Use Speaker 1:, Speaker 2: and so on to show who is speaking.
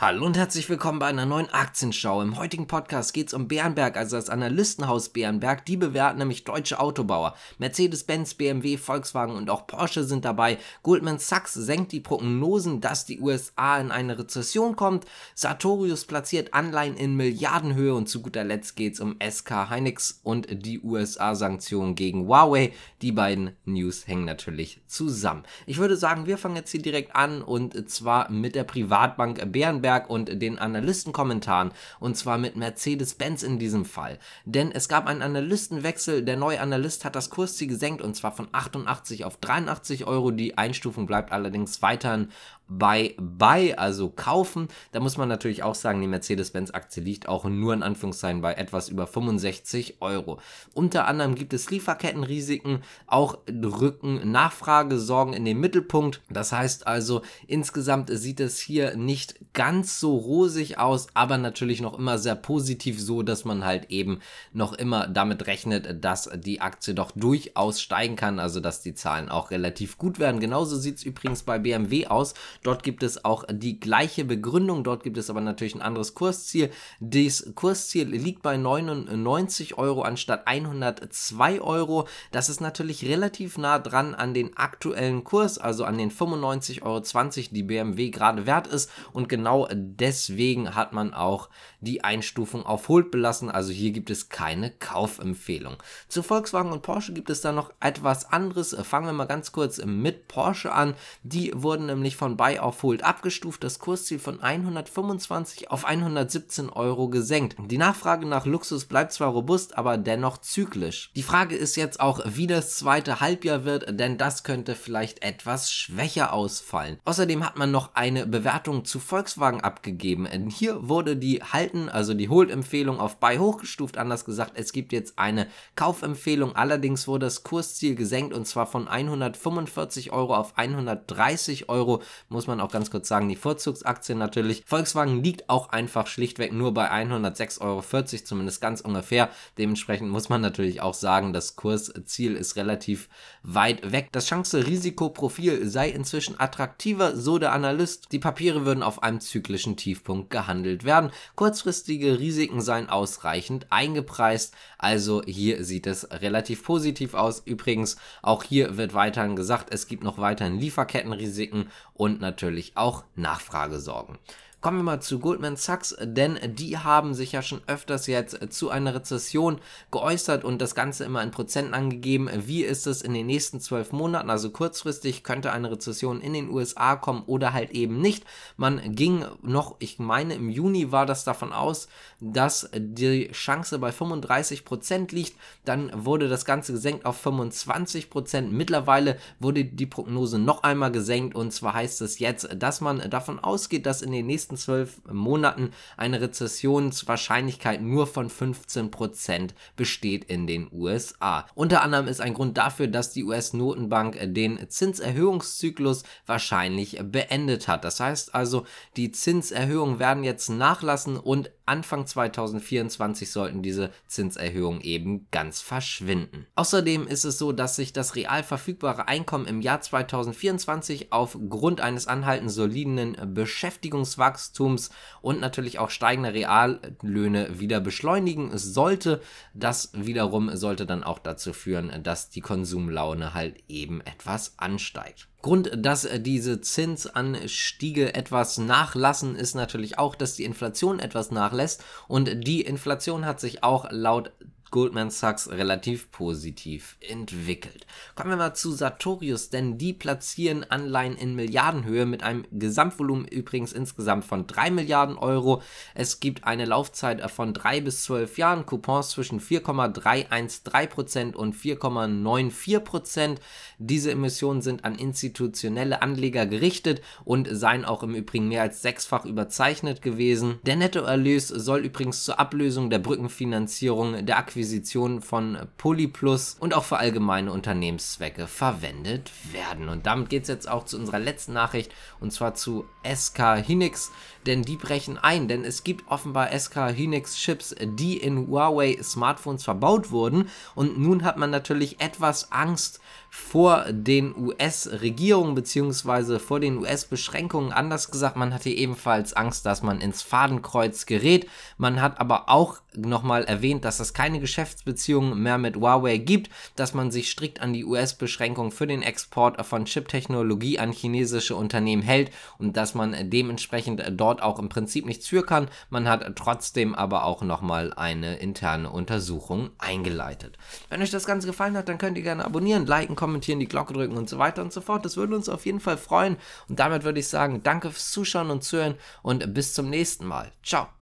Speaker 1: Hallo und herzlich willkommen bei einer neuen Aktienschau. Im heutigen Podcast geht es um Bärenberg, also das Analystenhaus Bärenberg. Die bewerten nämlich deutsche Autobauer. Mercedes-Benz, BMW, Volkswagen und auch Porsche sind dabei. Goldman Sachs senkt die Prognosen, dass die USA in eine Rezession kommt. Sartorius platziert Anleihen in Milliardenhöhe und zu guter Letzt geht es um SK Hynix und die USA-Sanktionen gegen Huawei. Die beiden News hängen natürlich zusammen. Ich würde sagen, wir fangen jetzt hier direkt an und zwar mit der Privatbank Bärenberg. Bloomberg und den Analystenkommentaren und zwar mit Mercedes-Benz in diesem Fall. Denn es gab einen Analystenwechsel, der neue Analyst hat das Kursziel gesenkt und zwar von 88 auf 83 Euro. Die Einstufung bleibt allerdings weiterhin bei Buy, also kaufen. Da muss man natürlich auch sagen, die Mercedes-Benz-Aktie liegt auch nur in Anführungszeichen bei etwas über 65 Euro. Unter anderem gibt es Lieferkettenrisiken, auch rücken Nachfragesorgen in den Mittelpunkt. Das heißt also, insgesamt sieht es hier nicht ganz so rosig aus, aber natürlich noch immer sehr positiv so, dass man halt eben noch immer damit rechnet, dass die Aktie doch durchaus steigen kann, also dass die Zahlen auch relativ gut werden. Genauso sieht es übrigens bei BMW aus. Dort gibt es auch die gleiche Begründung, dort gibt es aber natürlich ein anderes Kursziel. Das Kursziel liegt bei 99 Euro anstatt 102 Euro. Das ist natürlich relativ nah dran an den aktuellen Kurs, also an den 95,20 Euro, die BMW gerade wert ist. Und genau deswegen hat man auch die Einstufung auf Hold belassen. Also hier gibt es keine Kaufempfehlung. Zu Volkswagen und Porsche gibt es da noch etwas anderes. Fangen wir mal ganz kurz mit Porsche an. Die wurden nämlich von Buy auf Hold abgestuft, das Kursziel von 125 auf 117 Euro gesenkt. Die Nachfrage nach Luxus bleibt zwar robust, aber dennoch zyklisch. Die Frage ist jetzt auch, wie das zweite Halbjahr wird, denn das könnte vielleicht etwas schwächer ausfallen. Außerdem hat man noch eine Bewertung zu Volkswagen abgegeben. Hier wurde die Halten, also die Hold-Empfehlung auf Buy hochgestuft, anders gesagt, es gibt jetzt eine Kaufempfehlung, allerdings wurde das Kursziel gesenkt und zwar von 145 Euro auf 130 Euro muss man auch ganz kurz sagen, die Vorzugsaktien natürlich. Volkswagen liegt auch einfach schlichtweg nur bei 106,40 Euro, zumindest ganz ungefähr. Dementsprechend muss man natürlich auch sagen, das Kursziel ist relativ weit weg. Das Chance-Risikoprofil sei inzwischen attraktiver, so der Analyst. Die Papiere würden auf einem zyklischen Tiefpunkt gehandelt werden. Kurzfristige Risiken seien ausreichend eingepreist. Also hier sieht es relativ positiv aus. Übrigens, auch hier wird weiterhin gesagt, es gibt noch weiterhin Lieferkettenrisiken und natürlich auch Nachfragesorgen. Kommen wir mal zu Goldman Sachs, denn die haben sich ja schon öfters jetzt zu einer Rezession geäußert und das Ganze immer in Prozenten angegeben. Wie ist es in den nächsten zwölf Monaten? Also kurzfristig könnte eine Rezession in den USA kommen oder halt eben nicht. Man ging noch, ich meine, im Juni war das davon aus, dass die Chance bei 35 Prozent liegt. Dann wurde das Ganze gesenkt auf 25 Prozent. Mittlerweile wurde die Prognose noch einmal gesenkt und zwar heißt es jetzt, dass man davon ausgeht, dass in den nächsten nächsten zwölf Monaten eine Rezessionswahrscheinlichkeit nur von 15% besteht in den USA. Unter anderem ist ein Grund dafür, dass die US-Notenbank den Zinserhöhungszyklus wahrscheinlich beendet hat. Das heißt also, die Zinserhöhungen werden jetzt nachlassen und Anfang 2024 sollten diese Zinserhöhungen eben ganz verschwinden. Außerdem ist es so, dass sich das real verfügbare Einkommen im Jahr 2024 aufgrund eines anhaltend soliden Beschäftigungswachstums und natürlich auch steigender Reallöhne wieder beschleunigen sollte. Das wiederum sollte dann auch dazu führen, dass die Konsumlaune halt eben etwas ansteigt. Grund, dass diese Zinsanstiege etwas nachlassen, ist natürlich auch, dass die Inflation etwas nachlässt und die Inflation hat sich auch laut Goldman Sachs relativ positiv entwickelt. Kommen wir mal zu Sartorius, denn die platzieren Anleihen in Milliardenhöhe mit einem Gesamtvolumen übrigens insgesamt von 3 Milliarden Euro. Es gibt eine Laufzeit von 3 bis 12 Jahren, Coupons zwischen 4,313% und 4,94%. Diese Emissionen sind an institutionelle Anleger gerichtet und seien auch im Übrigen mehr als sechsfach überzeichnet gewesen. Der Nettoerlös soll übrigens zur Ablösung der Brückenfinanzierung der Akquisition Akquisition von Polyplus und auch für allgemeine Unternehmenszwecke verwendet werden. Und damit geht es jetzt auch zu unserer letzten Nachricht und zwar zu SK Hynix, denn die brechen ein, denn es gibt offenbar SK Hynix Chips, die in Huawei Smartphones verbaut wurden und nun hat man natürlich etwas Angst vor den US-Regierungen bzw. vor den US-Beschränkungen. Anders gesagt, man hatte ebenfalls Angst, dass man ins Fadenkreuz gerät. Man hat aber auch nochmal erwähnt, dass es keine Geschäftsbeziehungen mehr mit Huawei gibt, dass man sich strikt an die US-Beschränkungen für den Export von Chip-Technologie an chinesische Unternehmen hält und dass man dementsprechend dort auch im Prinzip nichts für kann. Man hat trotzdem aber auch nochmal eine interne Untersuchung eingeleitet. Wenn euch das Ganze gefallen hat, dann könnt ihr gerne abonnieren, liken, kommentieren, die Glocke drücken und so weiter und so fort. Das würde uns auf jeden Fall freuen. Und damit würde ich sagen, danke fürs Zuschauen und Zuhören und bis zum nächsten Mal. Ciao.